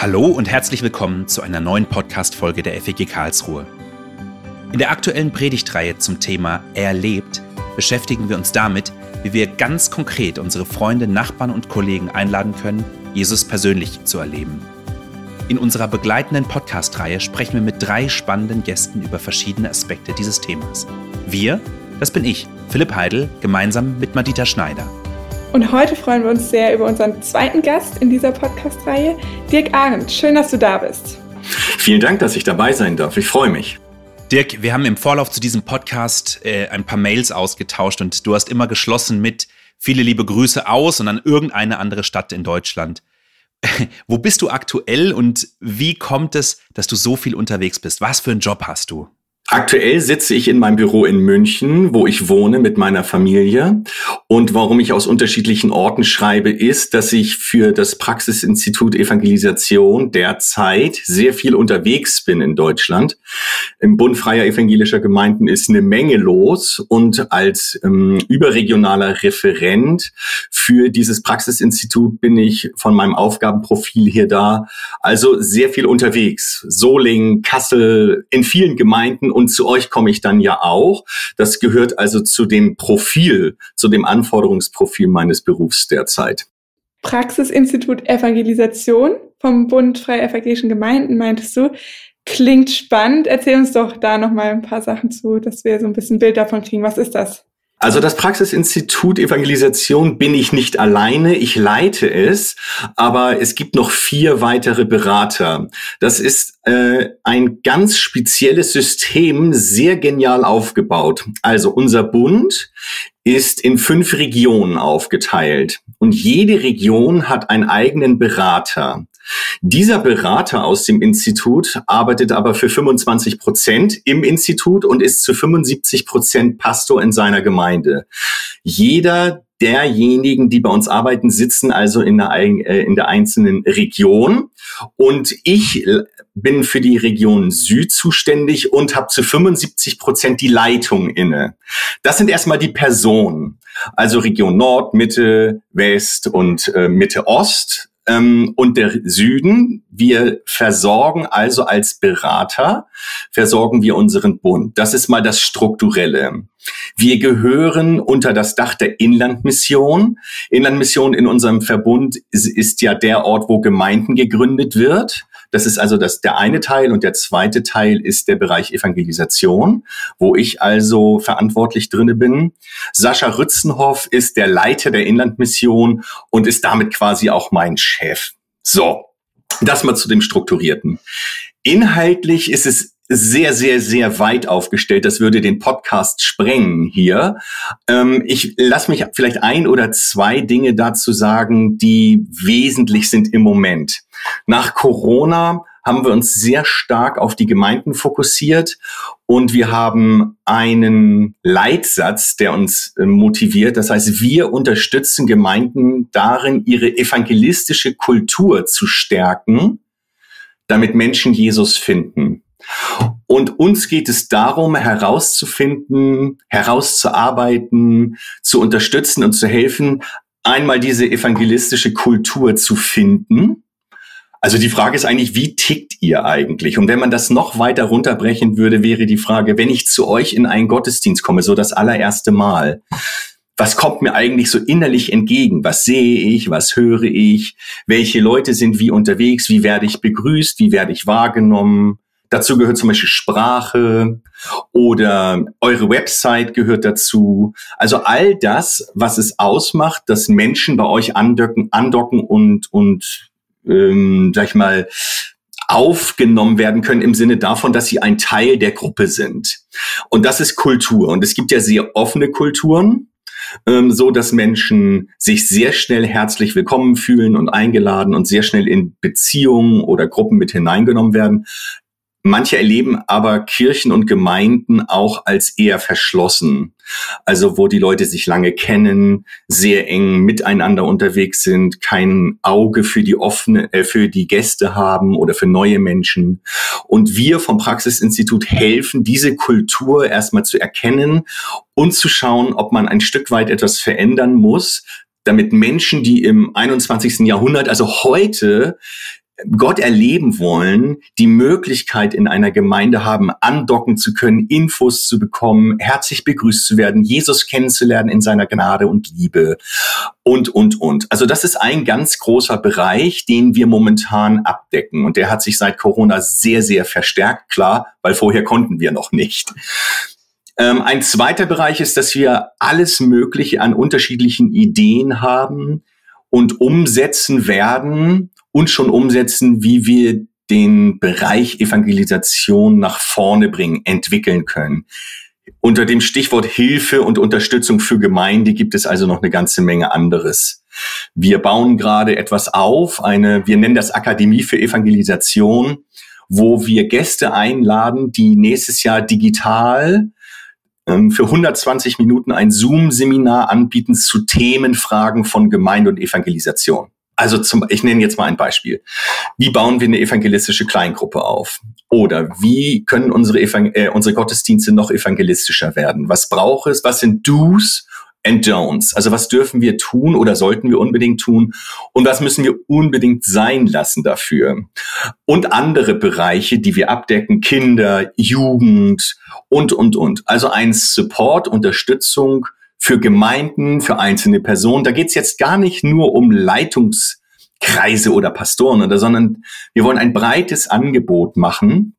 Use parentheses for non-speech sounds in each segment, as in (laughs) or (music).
Hallo und herzlich willkommen zu einer neuen Podcast-Folge der FEG Karlsruhe. In der aktuellen Predigtreihe zum Thema Er lebt beschäftigen wir uns damit, wie wir ganz konkret unsere Freunde, Nachbarn und Kollegen einladen können, Jesus persönlich zu erleben. In unserer begleitenden Podcast-Reihe sprechen wir mit drei spannenden Gästen über verschiedene Aspekte dieses Themas. Wir, das bin ich, Philipp Heidel, gemeinsam mit Madita Schneider. Und heute freuen wir uns sehr über unseren zweiten Gast in dieser Podcast-Reihe, Dirk Arendt. Schön, dass du da bist. Vielen Dank, dass ich dabei sein darf. Ich freue mich. Dirk, wir haben im Vorlauf zu diesem Podcast äh, ein paar Mails ausgetauscht und du hast immer geschlossen mit viele liebe Grüße aus und an irgendeine andere Stadt in Deutschland. (laughs) Wo bist du aktuell und wie kommt es, dass du so viel unterwegs bist? Was für einen Job hast du? Aktuell sitze ich in meinem Büro in München, wo ich wohne mit meiner Familie. Und warum ich aus unterschiedlichen Orten schreibe, ist, dass ich für das Praxisinstitut Evangelisation derzeit sehr viel unterwegs bin in Deutschland. Im Bund freier evangelischer Gemeinden ist eine Menge los und als ähm, überregionaler Referent für dieses Praxisinstitut bin ich von meinem Aufgabenprofil hier da. Also sehr viel unterwegs. Solingen, Kassel, in vielen Gemeinden und zu euch komme ich dann ja auch. Das gehört also zu dem Profil, zu dem Anforderungsprofil meines Berufs derzeit. Praxisinstitut Evangelisation vom Bund Freie Evangelischen Gemeinden, meintest du. Klingt spannend. Erzähl uns doch da noch mal ein paar Sachen zu, dass wir so ein bisschen Bild davon kriegen. Was ist das? Also das Praxisinstitut Evangelisation bin ich nicht alleine, ich leite es, aber es gibt noch vier weitere Berater. Das ist äh, ein ganz spezielles System, sehr genial aufgebaut. Also unser Bund ist in fünf Regionen aufgeteilt und jede Region hat einen eigenen Berater. Dieser Berater aus dem Institut arbeitet aber für 25 Prozent im Institut und ist zu 75 Prozent Pastor in seiner Gemeinde. Jeder derjenigen, die bei uns arbeiten, sitzen also in der, äh, in der einzelnen Region. Und ich bin für die Region Süd zuständig und habe zu 75 Prozent die Leitung inne. Das sind erstmal die Personen. Also Region Nord, Mitte, West und äh, Mitte Ost ähm, und der Süden. Wir versorgen also als Berater, versorgen wir unseren Bund. Das ist mal das Strukturelle. Wir gehören unter das Dach der Inlandmission. Inlandmission in unserem Verbund ist, ist ja der Ort, wo Gemeinden gegründet wird. Das ist also das, der eine Teil und der zweite Teil ist der Bereich Evangelisation, wo ich also verantwortlich drinne bin. Sascha Rützenhoff ist der Leiter der Inlandmission und ist damit quasi auch mein Chef. So, das mal zu dem Strukturierten. Inhaltlich ist es sehr, sehr, sehr weit aufgestellt. Das würde den Podcast sprengen hier. Ähm, ich lasse mich vielleicht ein oder zwei Dinge dazu sagen, die wesentlich sind im Moment. Nach Corona haben wir uns sehr stark auf die Gemeinden fokussiert und wir haben einen Leitsatz, der uns äh, motiviert. Das heißt, wir unterstützen Gemeinden darin, ihre evangelistische Kultur zu stärken, damit Menschen Jesus finden. Und uns geht es darum, herauszufinden, herauszuarbeiten, zu unterstützen und zu helfen, einmal diese evangelistische Kultur zu finden also die Frage ist eigentlich, wie tickt ihr eigentlich? Und wenn man das noch weiter runterbrechen würde, wäre die Frage, wenn ich zu euch in einen Gottesdienst komme, so das allererste Mal, was kommt mir eigentlich so innerlich entgegen? Was sehe ich? Was höre ich? Welche Leute sind wie unterwegs? Wie werde ich begrüßt? Wie werde ich wahrgenommen? Dazu gehört zum Beispiel Sprache oder eure Website gehört dazu. Also all das, was es ausmacht, dass Menschen bei euch andocken, andocken und, und ähm, sag ich mal, aufgenommen werden können im Sinne davon, dass sie ein Teil der Gruppe sind. Und das ist Kultur. Und es gibt ja sehr offene Kulturen, ähm, so dass Menschen sich sehr schnell herzlich willkommen fühlen und eingeladen und sehr schnell in Beziehungen oder Gruppen mit hineingenommen werden. Manche erleben aber Kirchen und Gemeinden auch als eher verschlossen. Also wo die Leute sich lange kennen, sehr eng miteinander unterwegs sind, kein Auge für die offene, äh, für die Gäste haben oder für neue Menschen. Und wir vom Praxisinstitut helfen, diese Kultur erstmal zu erkennen und zu schauen, ob man ein Stück weit etwas verändern muss, damit Menschen, die im 21. Jahrhundert, also heute Gott erleben wollen, die Möglichkeit in einer Gemeinde haben, andocken zu können, Infos zu bekommen, herzlich begrüßt zu werden, Jesus kennenzulernen in seiner Gnade und Liebe und, und, und. Also das ist ein ganz großer Bereich, den wir momentan abdecken. Und der hat sich seit Corona sehr, sehr verstärkt, klar, weil vorher konnten wir noch nicht. Ähm, ein zweiter Bereich ist, dass wir alles Mögliche an unterschiedlichen Ideen haben und umsetzen werden und schon umsetzen, wie wir den Bereich Evangelisation nach vorne bringen, entwickeln können. Unter dem Stichwort Hilfe und Unterstützung für Gemeinde gibt es also noch eine ganze Menge anderes. Wir bauen gerade etwas auf, eine, wir nennen das Akademie für Evangelisation, wo wir Gäste einladen, die nächstes Jahr digital ähm, für 120 Minuten ein Zoom-Seminar anbieten zu Themenfragen von Gemeinde und Evangelisation. Also zum, ich nenne jetzt mal ein Beispiel. Wie bauen wir eine evangelistische Kleingruppe auf? Oder wie können unsere, Evangel äh, unsere Gottesdienste noch evangelistischer werden? Was braucht es? Was sind Do's and Don'ts? Also was dürfen wir tun oder sollten wir unbedingt tun? Und was müssen wir unbedingt sein lassen dafür? Und andere Bereiche, die wir abdecken, Kinder, Jugend und, und, und. Also ein Support, Unterstützung für Gemeinden, für einzelne Personen. Da geht es jetzt gar nicht nur um Leitungskreise oder Pastoren oder, sondern wir wollen ein breites Angebot machen,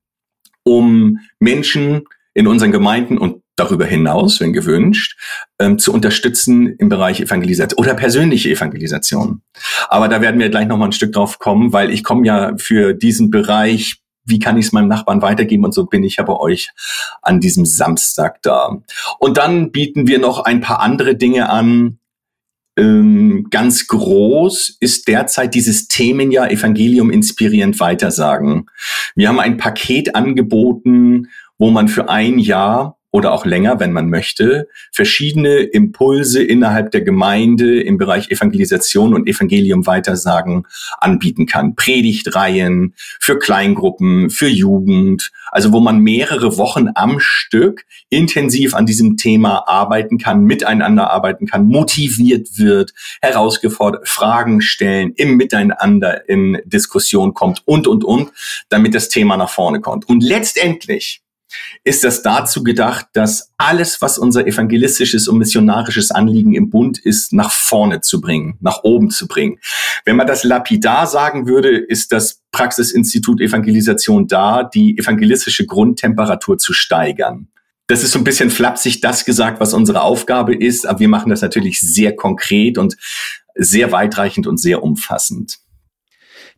um Menschen in unseren Gemeinden und darüber hinaus, wenn gewünscht, ähm, zu unterstützen im Bereich Evangelisation oder persönliche Evangelisation. Aber da werden wir gleich noch mal ein Stück drauf kommen, weil ich komme ja für diesen Bereich wie kann ich es meinem Nachbarn weitergeben und so bin ich ja bei euch an diesem Samstag da. Und dann bieten wir noch ein paar andere Dinge an. Ähm, ganz groß ist derzeit dieses Themenjahr Evangelium inspirierend weitersagen. Wir haben ein Paket angeboten, wo man für ein Jahr oder auch länger, wenn man möchte, verschiedene Impulse innerhalb der Gemeinde im Bereich Evangelisation und Evangelium weitersagen anbieten kann. Predigtreihen für Kleingruppen, für Jugend, also wo man mehrere Wochen am Stück intensiv an diesem Thema arbeiten kann, miteinander arbeiten kann, motiviert wird, herausgefordert, Fragen stellen, im Miteinander in Diskussion kommt und, und, und, damit das Thema nach vorne kommt. Und letztendlich ist das dazu gedacht, dass alles, was unser evangelistisches und missionarisches Anliegen im Bund ist, nach vorne zu bringen, nach oben zu bringen. Wenn man das lapidar sagen würde, ist das Praxisinstitut Evangelisation da, die evangelistische Grundtemperatur zu steigern. Das ist so ein bisschen flapsig das gesagt, was unsere Aufgabe ist, aber wir machen das natürlich sehr konkret und sehr weitreichend und sehr umfassend.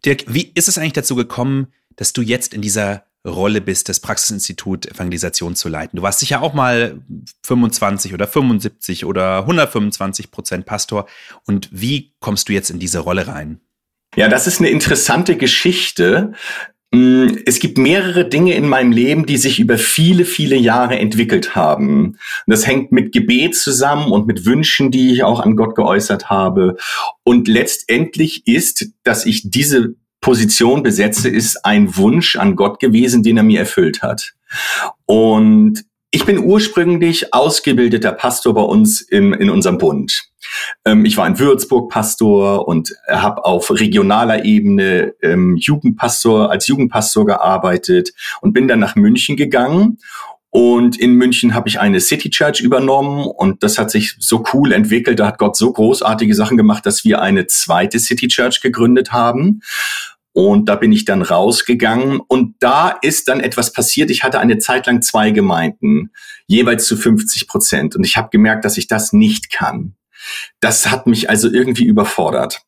Dirk, wie ist es eigentlich dazu gekommen, dass du jetzt in dieser Rolle bist, das Praxisinstitut Evangelisation zu leiten. Du warst sicher auch mal 25 oder 75 oder 125 Prozent Pastor. Und wie kommst du jetzt in diese Rolle rein? Ja, das ist eine interessante Geschichte. Mm, es gibt mehrere Dinge in meinem Leben, die sich über viele, viele Jahre entwickelt haben. Das hängt mit Gebet zusammen und mit Wünschen, die ich auch an Gott geäußert habe. Und letztendlich ist, dass ich diese Position besetze, ist ein Wunsch an Gott gewesen, den er mir erfüllt hat. Und ich bin ursprünglich ausgebildeter Pastor bei uns in, in unserem Bund. Ähm, ich war in Würzburg Pastor und habe auf regionaler Ebene ähm, Jugendpastor als Jugendpastor gearbeitet und bin dann nach München gegangen. Und in München habe ich eine City Church übernommen und das hat sich so cool entwickelt. Da hat Gott so großartige Sachen gemacht, dass wir eine zweite City Church gegründet haben. Und da bin ich dann rausgegangen und da ist dann etwas passiert. Ich hatte eine Zeit lang zwei Gemeinden, jeweils zu 50 Prozent. Und ich habe gemerkt, dass ich das nicht kann. Das hat mich also irgendwie überfordert,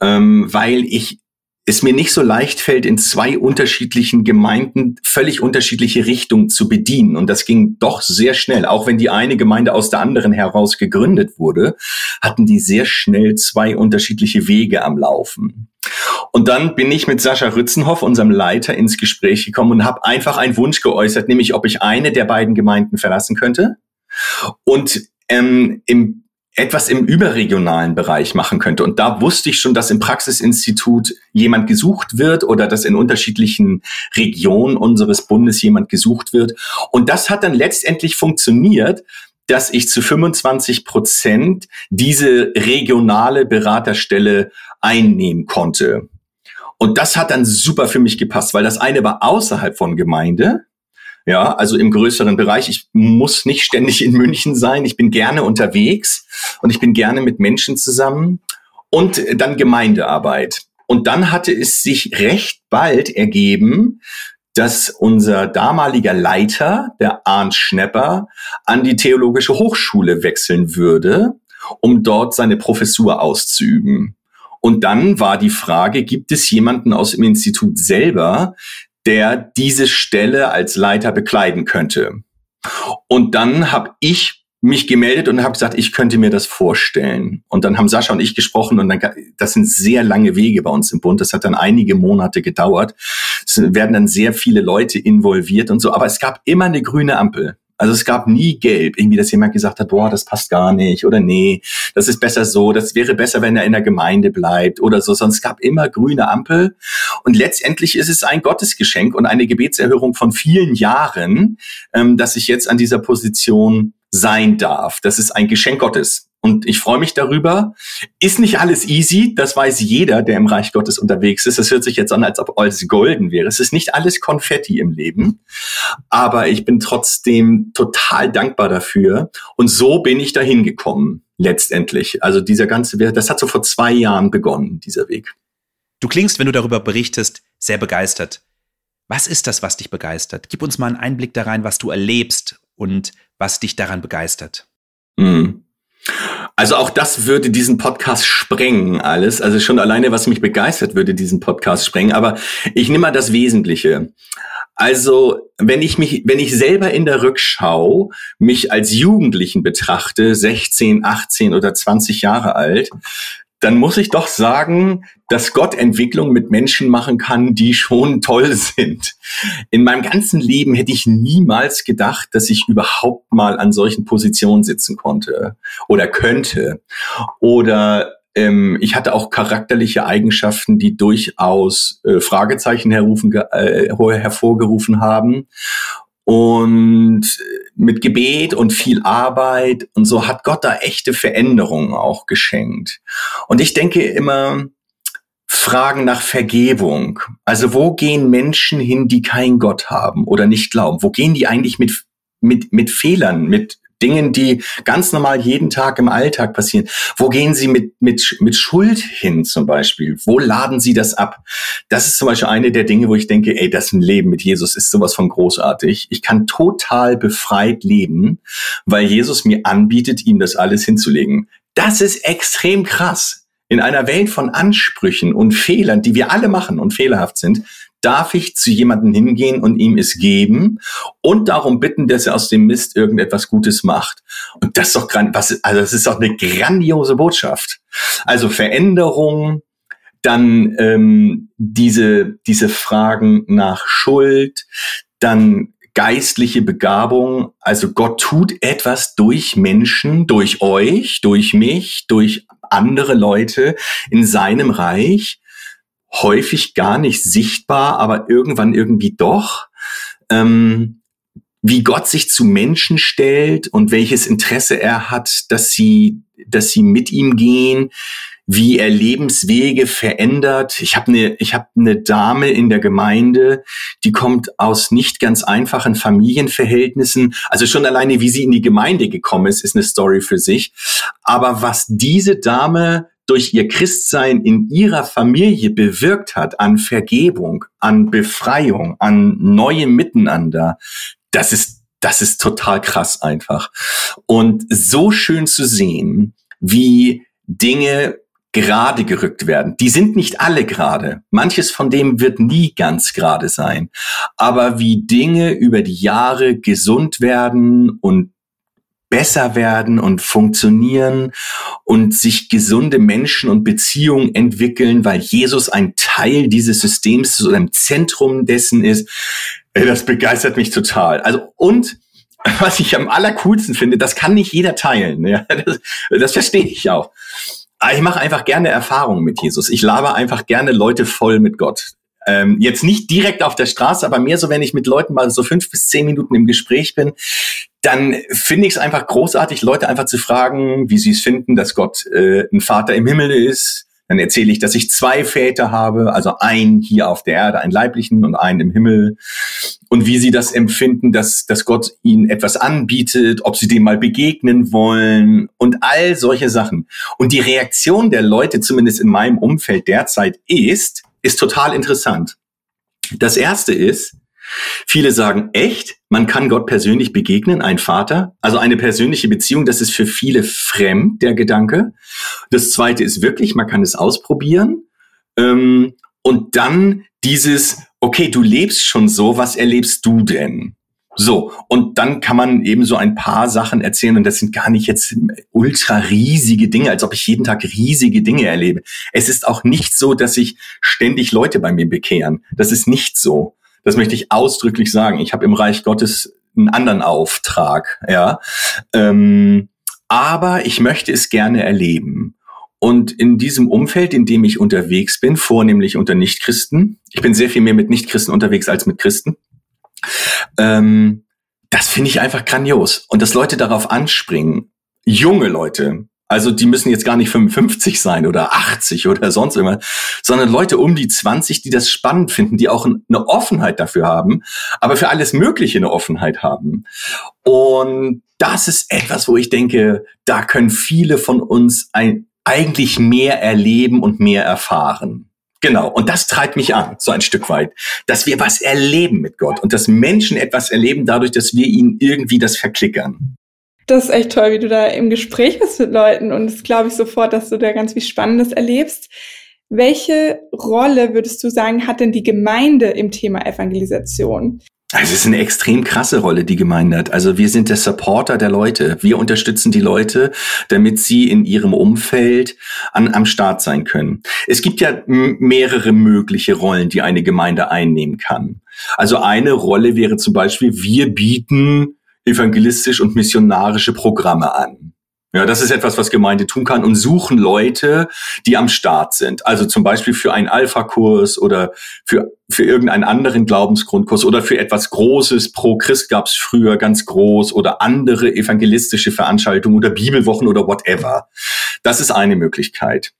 ähm, weil ich es mir nicht so leicht fällt, in zwei unterschiedlichen Gemeinden völlig unterschiedliche Richtungen zu bedienen. Und das ging doch sehr schnell. Auch wenn die eine Gemeinde aus der anderen heraus gegründet wurde, hatten die sehr schnell zwei unterschiedliche Wege am Laufen. Und dann bin ich mit Sascha Rützenhoff, unserem Leiter, ins Gespräch gekommen und habe einfach einen Wunsch geäußert, nämlich ob ich eine der beiden Gemeinden verlassen könnte und ähm, im etwas im überregionalen Bereich machen könnte. Und da wusste ich schon, dass im Praxisinstitut jemand gesucht wird oder dass in unterschiedlichen Regionen unseres Bundes jemand gesucht wird. Und das hat dann letztendlich funktioniert, dass ich zu 25 Prozent diese regionale Beraterstelle einnehmen konnte. Und das hat dann super für mich gepasst, weil das eine war außerhalb von Gemeinde, ja, also im größeren Bereich. Ich muss nicht ständig in München sein. Ich bin gerne unterwegs und ich bin gerne mit Menschen zusammen. Und dann Gemeindearbeit. Und dann hatte es sich recht bald ergeben, dass unser damaliger Leiter, der Arndt Schnepper, an die Theologische Hochschule wechseln würde, um dort seine Professur auszuüben. Und dann war die Frage, gibt es jemanden aus dem Institut selber, der diese Stelle als Leiter bekleiden könnte. Und dann habe ich mich gemeldet und habe gesagt, ich könnte mir das vorstellen. Und dann haben Sascha und ich gesprochen und dann, das sind sehr lange Wege bei uns im Bund. Das hat dann einige Monate gedauert. Es werden dann sehr viele Leute involviert und so. Aber es gab immer eine grüne Ampel. Also es gab nie gelb, irgendwie, dass jemand gesagt hat, boah, das passt gar nicht oder nee, das ist besser so, das wäre besser, wenn er in der Gemeinde bleibt oder so. Sonst gab immer grüne Ampel. Und letztendlich ist es ein Gottesgeschenk und eine Gebetserhörung von vielen Jahren, ähm, dass ich jetzt an dieser Position sein darf. Das ist ein Geschenk Gottes. Und ich freue mich darüber. Ist nicht alles easy, das weiß jeder, der im Reich Gottes unterwegs ist. Es hört sich jetzt an, als ob alles golden wäre. Es ist nicht alles Konfetti im Leben, aber ich bin trotzdem total dankbar dafür. Und so bin ich dahin gekommen, letztendlich. Also dieser ganze, das hat so vor zwei Jahren begonnen, dieser Weg. Du klingst, wenn du darüber berichtest, sehr begeistert. Was ist das, was dich begeistert? Gib uns mal einen Einblick da rein, was du erlebst und was dich daran begeistert. Mhm. Also auch das würde diesen Podcast sprengen, alles. Also schon alleine, was mich begeistert, würde diesen Podcast sprengen. Aber ich nehme mal das Wesentliche. Also, wenn ich mich, wenn ich selber in der Rückschau mich als Jugendlichen betrachte, 16, 18 oder 20 Jahre alt, dann muss ich doch sagen, dass Gott Entwicklung mit Menschen machen kann, die schon toll sind. In meinem ganzen Leben hätte ich niemals gedacht, dass ich überhaupt mal an solchen Positionen sitzen konnte oder könnte. Oder ähm, ich hatte auch charakterliche Eigenschaften, die durchaus äh, Fragezeichen herrufen, äh, hervorgerufen haben. Und mit Gebet und viel Arbeit und so hat Gott da echte Veränderungen auch geschenkt. Und ich denke immer, Fragen nach Vergebung. Also wo gehen Menschen hin, die keinen Gott haben oder nicht glauben? Wo gehen die eigentlich mit, mit, mit Fehlern, mit Dingen, die ganz normal jeden Tag im Alltag passieren. Wo gehen Sie mit, mit, mit Schuld hin zum Beispiel? Wo laden Sie das ab? Das ist zum Beispiel eine der Dinge, wo ich denke, ey, das Leben mit Jesus ist sowas von großartig. Ich kann total befreit leben, weil Jesus mir anbietet, ihm das alles hinzulegen. Das ist extrem krass. In einer Welt von Ansprüchen und Fehlern, die wir alle machen und fehlerhaft sind, darf ich zu jemandem hingehen und ihm es geben und darum bitten, dass er aus dem Mist irgendetwas Gutes macht. Und das ist doch was, also das ist doch eine grandiose Botschaft. Also Veränderung, dann ähm, diese diese Fragen nach Schuld, dann geistliche Begabung. Also Gott tut etwas durch Menschen, durch euch, durch mich, durch andere Leute in seinem Reich häufig gar nicht sichtbar, aber irgendwann irgendwie doch. Ähm, wie Gott sich zu Menschen stellt und welches Interesse er hat, dass sie, dass sie mit ihm gehen, wie er Lebenswege verändert. Ich habe eine ich habe eine Dame in der Gemeinde, die kommt aus nicht ganz einfachen Familienverhältnissen. Also schon alleine, wie sie in die Gemeinde gekommen ist, ist eine Story für sich. Aber was diese Dame durch ihr Christsein in ihrer Familie bewirkt hat an Vergebung, an Befreiung, an neuem Miteinander, das ist, das ist total krass einfach. Und so schön zu sehen, wie Dinge gerade gerückt werden. Die sind nicht alle gerade. Manches von dem wird nie ganz gerade sein. Aber wie Dinge über die Jahre gesund werden und besser werden und funktionieren und sich gesunde Menschen und Beziehungen entwickeln, weil Jesus ein Teil dieses Systems oder im Zentrum dessen ist. Das begeistert mich total. Also und (laughs) was ich am allercoolsten finde, das kann nicht jeder teilen. Ja, das, das verstehe ich auch. Aber ich mache einfach gerne Erfahrungen mit Jesus. Ich laber einfach gerne Leute voll mit Gott. Ähm, jetzt nicht direkt auf der Straße, aber mehr so, wenn ich mit Leuten mal so fünf bis zehn Minuten im Gespräch bin, dann finde ich es einfach großartig, Leute einfach zu fragen, wie sie es finden, dass Gott äh, ein Vater im Himmel ist, Dann erzähle ich, dass ich zwei Väter habe, also einen hier auf der Erde, einen leiblichen und einen im Himmel. Und wie sie das empfinden, dass, dass Gott ihnen etwas anbietet, ob sie dem mal begegnen wollen und all solche Sachen. Und die Reaktion der Leute, zumindest in meinem Umfeld derzeit, ist, ist total interessant. Das erste ist, Viele sagen, echt? Man kann Gott persönlich begegnen, ein Vater? Also eine persönliche Beziehung, das ist für viele fremd, der Gedanke. Das zweite ist wirklich, man kann es ausprobieren. Ähm, und dann dieses, okay, du lebst schon so, was erlebst du denn? So, und dann kann man eben so ein paar Sachen erzählen und das sind gar nicht jetzt ultra riesige Dinge, als ob ich jeden Tag riesige Dinge erlebe. Es ist auch nicht so, dass sich ständig Leute bei mir bekehren. Das ist nicht so. Das möchte ich ausdrücklich sagen. Ich habe im Reich Gottes einen anderen Auftrag, ja. Ähm, aber ich möchte es gerne erleben. Und in diesem Umfeld, in dem ich unterwegs bin, vornehmlich unter Nichtchristen, ich bin sehr viel mehr mit Nichtchristen unterwegs als mit Christen, ähm, das finde ich einfach grandios. Und dass Leute darauf anspringen, junge Leute, also die müssen jetzt gar nicht 55 sein oder 80 oder sonst immer, sondern Leute um die 20, die das spannend finden, die auch eine Offenheit dafür haben, aber für alles Mögliche eine Offenheit haben. Und das ist etwas, wo ich denke, da können viele von uns ein, eigentlich mehr erleben und mehr erfahren. Genau. Und das treibt mich an, so ein Stück weit, dass wir was erleben mit Gott und dass Menschen etwas erleben dadurch, dass wir ihnen irgendwie das verklickern. Das ist echt toll, wie du da im Gespräch bist mit Leuten und das glaube ich sofort, dass du da ganz viel Spannendes erlebst. Welche Rolle würdest du sagen, hat denn die Gemeinde im Thema Evangelisation? Also es ist eine extrem krasse Rolle, die Gemeinde hat. Also wir sind der Supporter der Leute. Wir unterstützen die Leute, damit sie in ihrem Umfeld an, am Start sein können. Es gibt ja mehrere mögliche Rollen, die eine Gemeinde einnehmen kann. Also eine Rolle wäre zum Beispiel, wir bieten evangelistisch und missionarische Programme an. Ja, das ist etwas, was Gemeinde tun kann und suchen Leute, die am Start sind. Also zum Beispiel für einen Alpha-Kurs oder für, für irgendeinen anderen Glaubensgrundkurs oder für etwas Großes. Pro Christ gab's früher ganz groß oder andere evangelistische Veranstaltungen oder Bibelwochen oder whatever. Das ist eine Möglichkeit.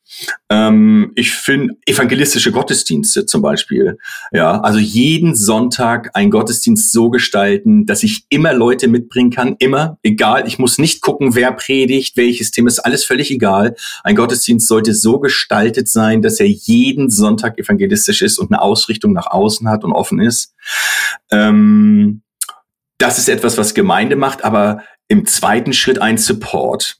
Ähm, ich finde evangelistische Gottesdienste zum Beispiel. Ja, also jeden Sonntag ein Gottesdienst so gestalten, dass ich immer Leute mitbringen kann, immer, egal. Ich muss nicht gucken, wer predigt, welches Thema, ist alles völlig egal. Ein Gottesdienst sollte so gestaltet sein, dass er jeden Sonntag evangelistisch ist und eine Ausrichtung nach außen hat und offen ist. Ähm, das ist etwas, was Gemeinde macht, aber im zweiten Schritt ein Support.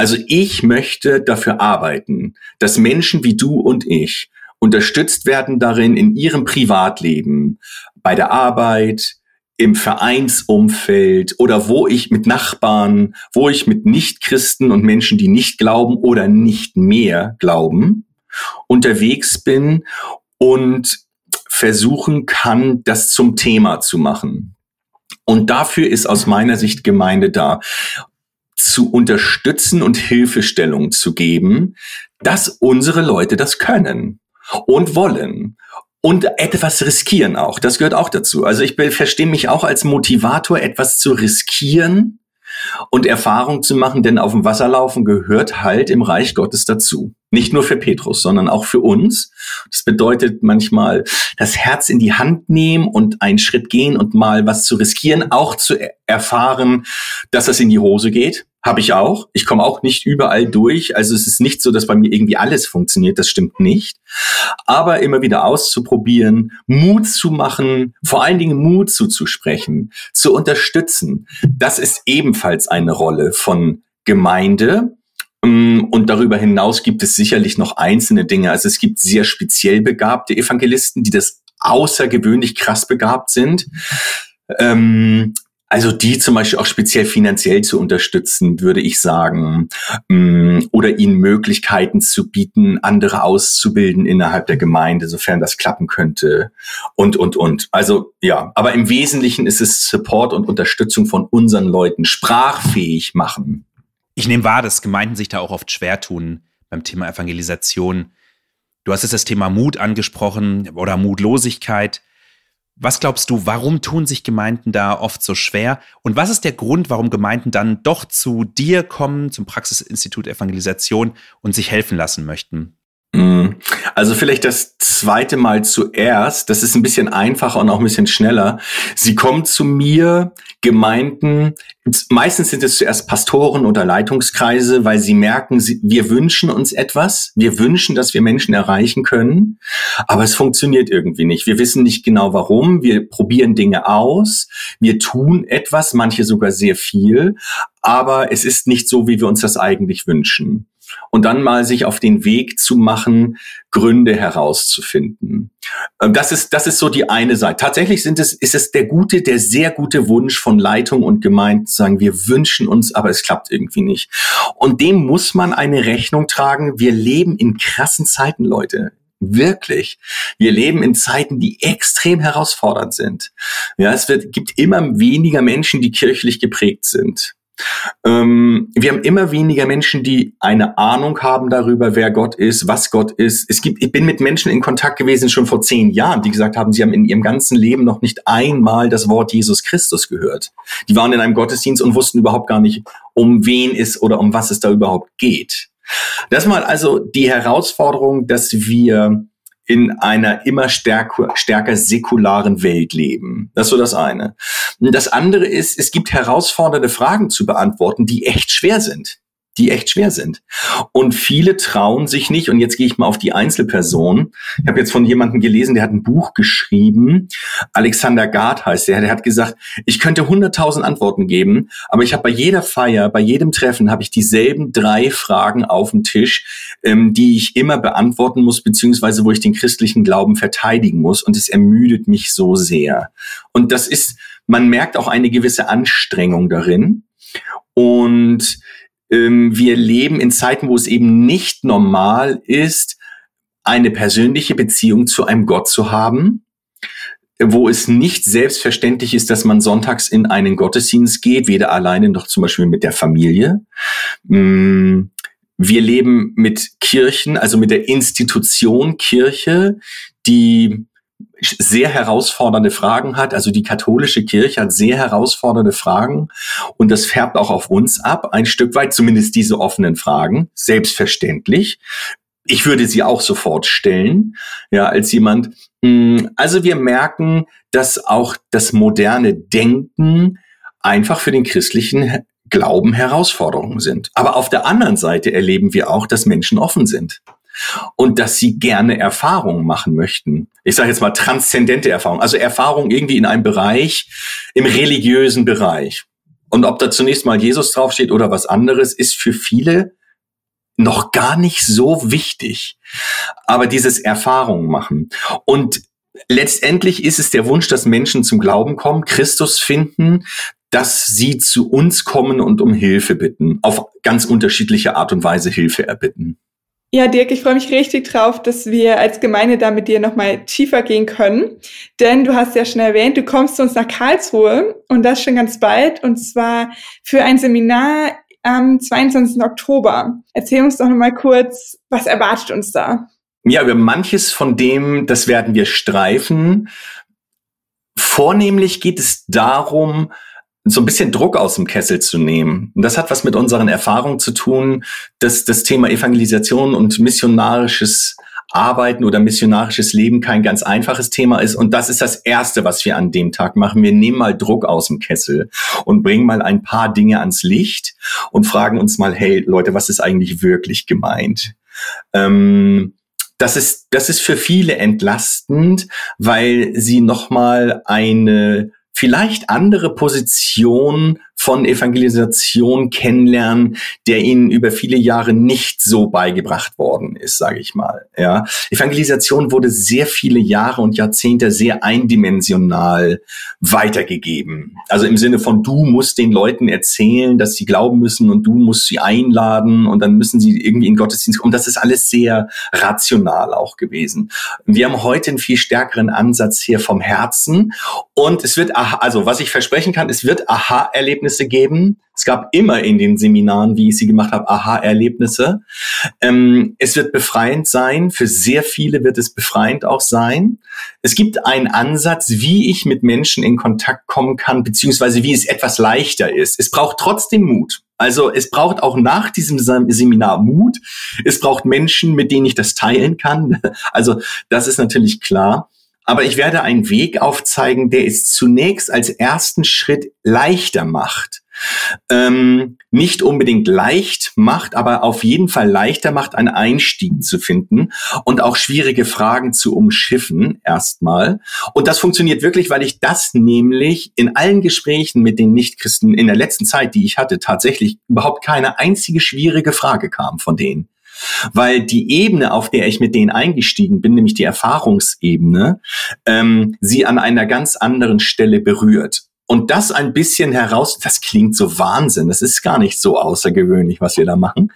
Also ich möchte dafür arbeiten, dass Menschen wie du und ich unterstützt werden darin in ihrem Privatleben, bei der Arbeit, im Vereinsumfeld oder wo ich mit Nachbarn, wo ich mit Nichtchristen und Menschen, die nicht glauben oder nicht mehr glauben, unterwegs bin und versuchen kann, das zum Thema zu machen. Und dafür ist aus meiner Sicht Gemeinde da zu unterstützen und Hilfestellung zu geben, dass unsere Leute das können und wollen und etwas riskieren auch. Das gehört auch dazu. Also ich verstehe mich auch als Motivator, etwas zu riskieren und Erfahrung zu machen, denn auf dem Wasserlaufen gehört halt im Reich Gottes dazu. Nicht nur für Petrus, sondern auch für uns. Das bedeutet manchmal das Herz in die Hand nehmen und einen Schritt gehen und mal was zu riskieren, auch zu erfahren, dass das in die Hose geht. Habe ich auch. Ich komme auch nicht überall durch. Also es ist nicht so, dass bei mir irgendwie alles funktioniert. Das stimmt nicht. Aber immer wieder auszuprobieren, Mut zu machen, vor allen Dingen Mut zuzusprechen, zu unterstützen. Das ist ebenfalls eine Rolle von Gemeinde. Mm, und darüber hinaus gibt es sicherlich noch einzelne Dinge. Also es gibt sehr speziell begabte Evangelisten, die das außergewöhnlich krass begabt sind. Ähm, also die zum Beispiel auch speziell finanziell zu unterstützen, würde ich sagen, mm, oder ihnen Möglichkeiten zu bieten, andere auszubilden innerhalb der Gemeinde, sofern das klappen könnte und, und, und. Also ja, aber im Wesentlichen ist es Support und Unterstützung von unseren Leuten, sprachfähig machen. Ich nehme wahr, dass Gemeinden sich da auch oft schwer tun beim Thema Evangelisation. Du hast jetzt das Thema Mut angesprochen oder Mutlosigkeit. Was glaubst du, warum tun sich Gemeinden da oft so schwer? Und was ist der Grund, warum Gemeinden dann doch zu dir kommen, zum Praxisinstitut Evangelisation und sich helfen lassen möchten? Mhm. Also vielleicht das zweite Mal zuerst. Das ist ein bisschen einfacher und auch ein bisschen schneller. Sie kommen zu mir, Gemeinden, meistens sind es zuerst Pastoren oder Leitungskreise, weil sie merken, wir wünschen uns etwas. Wir wünschen, dass wir Menschen erreichen können. Aber es funktioniert irgendwie nicht. Wir wissen nicht genau warum. Wir probieren Dinge aus. Wir tun etwas, manche sogar sehr viel. Aber es ist nicht so, wie wir uns das eigentlich wünschen und dann mal sich auf den Weg zu machen, Gründe herauszufinden. Ähm, das ist, das ist so die eine Seite. Tatsächlich sind es, ist es der gute, der sehr gute Wunsch von Leitung und Gemeinde zu sagen, wir wünschen uns, aber es klappt irgendwie nicht. Und dem muss man eine Rechnung tragen. Wir leben in krassen Zeiten, Leute. Wirklich. Wir leben in Zeiten, die extrem herausfordernd sind. Ja, es wird, gibt immer weniger Menschen, die kirchlich geprägt sind. Ähm, wir haben immer weniger Menschen, die eine Ahnung haben darüber, wer Gott ist, was Gott ist. Es gibt, ich bin mit Menschen in Kontakt gewesen schon vor zehn Jahren, die gesagt haben, sie haben in ihrem ganzen Leben noch nicht einmal das Wort Jesus Christus gehört. Die waren in einem Gottesdienst und wussten überhaupt gar nicht, um wen es oder um was es da überhaupt geht. Das mal also die Herausforderung, dass wir in einer immer stärker, stärker säkularen Welt leben. Das ist so das eine. Das andere ist, es gibt herausfordernde Fragen zu beantworten, die echt schwer sind die echt schwer sind. Und viele trauen sich nicht, und jetzt gehe ich mal auf die Einzelperson. Ich habe jetzt von jemandem gelesen, der hat ein Buch geschrieben, Alexander Gard heißt der, der hat gesagt, ich könnte 100.000 Antworten geben, aber ich habe bei jeder Feier, bei jedem Treffen, habe ich dieselben drei Fragen auf dem Tisch, ähm, die ich immer beantworten muss, beziehungsweise wo ich den christlichen Glauben verteidigen muss, und es ermüdet mich so sehr. Und das ist, man merkt auch eine gewisse Anstrengung darin. Und ähm, wir leben in Zeiten, wo es eben nicht normal ist, eine persönliche Beziehung zu einem Gott zu haben, wo es nicht selbstverständlich ist, dass man sonntags in einen Gottesdienst geht, weder alleine noch zum Beispiel mit der Familie. Mm, wir leben mit Kirchen, also mit der Institution Kirche, die sehr herausfordernde Fragen hat. Also die katholische Kirche hat sehr herausfordernde Fragen und das färbt auch auf uns ab, ein Stück weit, zumindest diese offenen Fragen, selbstverständlich. Ich würde sie auch sofort stellen, ja, als jemand. Hm, also wir merken, dass auch das moderne Denken einfach für den christlichen Glauben Herausforderungen sind. Aber auf der anderen Seite erleben wir auch, dass Menschen offen sind und dass sie gerne Erfahrungen machen möchten. Ich sage jetzt mal transzendente Erfahrungen, also Erfahrungen irgendwie in einem Bereich, im religiösen Bereich. Und ob da zunächst mal Jesus draufsteht oder was anderes, ist für viele noch gar nicht so wichtig. Aber dieses Erfahrungen machen. Und letztendlich ist es der Wunsch, dass Menschen zum Glauben kommen, Christus finden, dass sie zu uns kommen und um Hilfe bitten, auf ganz unterschiedliche Art und Weise Hilfe erbitten. Ja, Dirk, ich freue mich richtig drauf, dass wir als Gemeinde da mit dir nochmal tiefer gehen können. Denn du hast ja schon erwähnt, du kommst zu uns nach Karlsruhe und das schon ganz bald und zwar für ein Seminar am 22. Oktober. Erzähl uns doch nochmal kurz, was erwartet uns da? Ja, über manches von dem, das werden wir streifen. Vornehmlich geht es darum, so ein bisschen Druck aus dem Kessel zu nehmen. Und das hat was mit unseren Erfahrungen zu tun, dass das Thema Evangelisation und missionarisches Arbeiten oder missionarisches Leben kein ganz einfaches Thema ist. Und das ist das Erste, was wir an dem Tag machen. Wir nehmen mal Druck aus dem Kessel und bringen mal ein paar Dinge ans Licht und fragen uns mal, hey Leute, was ist eigentlich wirklich gemeint? Ähm, das ist, das ist für viele entlastend, weil sie nochmal eine vielleicht andere Position von Evangelisation kennenlernen, der ihnen über viele Jahre nicht so beigebracht worden ist, sage ich mal. Ja, Evangelisation wurde sehr viele Jahre und Jahrzehnte sehr eindimensional weitergegeben. Also im Sinne von du musst den Leuten erzählen, dass sie glauben müssen und du musst sie einladen und dann müssen sie irgendwie in Gottesdienst kommen. Das ist alles sehr rational auch gewesen. Wir haben heute einen viel stärkeren Ansatz hier vom Herzen und es wird, also was ich versprechen kann, es wird Aha-Erlebnisse Erlebnisse geben. Es gab immer in den Seminaren, wie ich sie gemacht habe, Aha-Erlebnisse. Ähm, es wird befreiend sein. Für sehr viele wird es befreiend auch sein. Es gibt einen Ansatz, wie ich mit Menschen in Kontakt kommen kann, beziehungsweise wie es etwas leichter ist. Es braucht trotzdem Mut. Also es braucht auch nach diesem Seminar Mut. Es braucht Menschen, mit denen ich das teilen kann. (laughs) Also das ist natürlich klar. Aber ich werde einen Weg aufzeigen, der es zunächst als ersten Schritt leichter macht ähm, nicht unbedingt leicht macht, aber auf jeden Fall leichter macht, einen Einstieg zu finden und auch schwierige Fragen zu umschiffen erstmal. Und das funktioniert wirklich, weil ich das nämlich in allen Gesprächen mit den Nichtchristen in der letzten Zeit, die ich hatte, tatsächlich überhaupt keine einzige schwierige Frage kam von denen weil die Ebene, auf der ich mit denen eingestiegen bin, nämlich die Erfahrungsebene, ähm, sie an einer ganz anderen Stelle berührt. Und das ein bisschen heraus, das klingt so Wahnsinn, das ist gar nicht so außergewöhnlich, was wir da machen.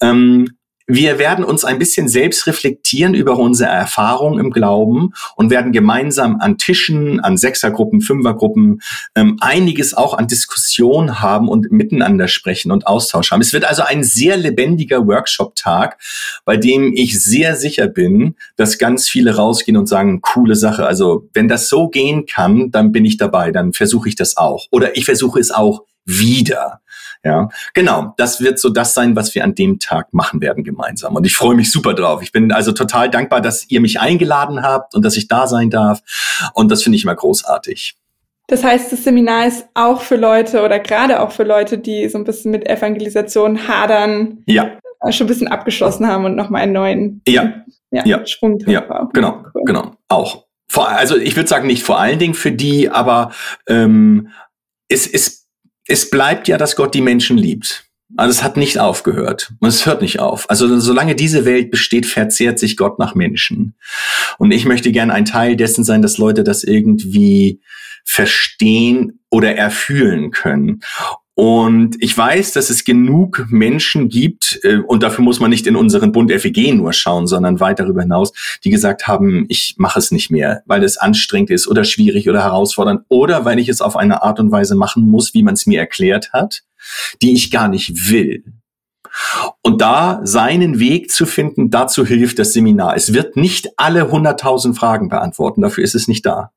Ähm, wir werden uns ein bisschen selbst reflektieren über unsere Erfahrung im Glauben und werden gemeinsam an Tischen, an Sechsergruppen, Fünfergruppen ähm, einiges auch an Diskussion haben und miteinander sprechen und Austausch haben. Es wird also ein sehr lebendiger Workshop-Tag, bei dem ich sehr sicher bin, dass ganz viele rausgehen und sagen, coole Sache. Also wenn das so gehen kann, dann bin ich dabei, dann versuche ich das auch. Oder ich versuche es auch wieder. Ja, genau. Das wird so das sein, was wir an dem Tag machen werden gemeinsam. Und ich freue mich super drauf. Ich bin also total dankbar, dass ihr mich eingeladen habt und dass ich da sein darf. Und das finde ich immer großartig. Das heißt, das Seminar ist auch für Leute oder gerade auch für Leute, die so ein bisschen mit Evangelisation hadern, ja. Äh, schon ein bisschen abgeschlossen haben und nochmal einen neuen ja. Ja, ja. Schwung Ja, genau, cool. genau, auch. Vor, also ich würde sagen, nicht vor allen Dingen für die, aber ähm, es ist es bleibt ja, dass Gott die Menschen liebt. Also es hat nicht aufgehört und es hört nicht auf. Also solange diese Welt besteht, verzehrt sich Gott nach Menschen. Und ich möchte gern ein Teil dessen sein, dass Leute das irgendwie verstehen oder erfühlen können. Und ich weiß, dass es genug Menschen gibt, äh, und dafür muss man nicht in unseren Bund FEG nur schauen, sondern weit darüber hinaus, die gesagt haben, ich mache es nicht mehr, weil es anstrengend ist oder schwierig oder herausfordernd oder weil ich es auf eine Art und Weise machen muss, wie man es mir erklärt hat, die ich gar nicht will. Und da seinen Weg zu finden, dazu hilft das Seminar. Es wird nicht alle 100.000 Fragen beantworten, dafür ist es nicht da,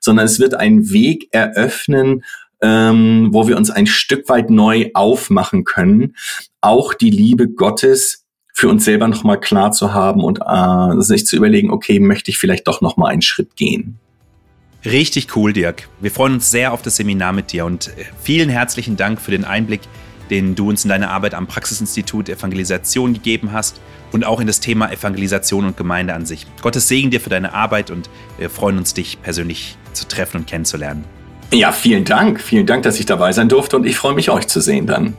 sondern es wird einen Weg eröffnen, ähm, wo wir uns ein Stück weit neu aufmachen können, auch die Liebe Gottes für uns selber nochmal klar zu haben und äh, sich zu überlegen, okay, möchte ich vielleicht doch nochmal einen Schritt gehen. Richtig cool, Dirk. Wir freuen uns sehr auf das Seminar mit dir und äh, vielen herzlichen Dank für den Einblick, den du uns in deine Arbeit am Praxisinstitut Evangelisation gegeben hast und auch in das Thema Evangelisation und Gemeinde an sich. Gottes Segen dir für deine Arbeit und wir freuen uns, dich persönlich zu treffen und kennenzulernen. Ja, vielen Dank. Vielen Dank, dass ich dabei sein durfte und ich freue mich, euch zu sehen dann.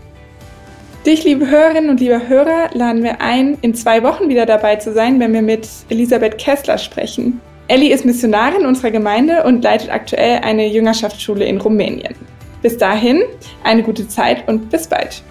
Dich, liebe Hörerinnen und lieber Hörer, laden wir ein, in zwei Wochen wieder dabei zu sein, wenn wir mit Elisabeth Kessler sprechen. Ellie ist Missionarin unserer Gemeinde und leitet aktuell eine Jüngerschaftsschule in Rumänien. Bis dahin, eine gute Zeit und bis bald.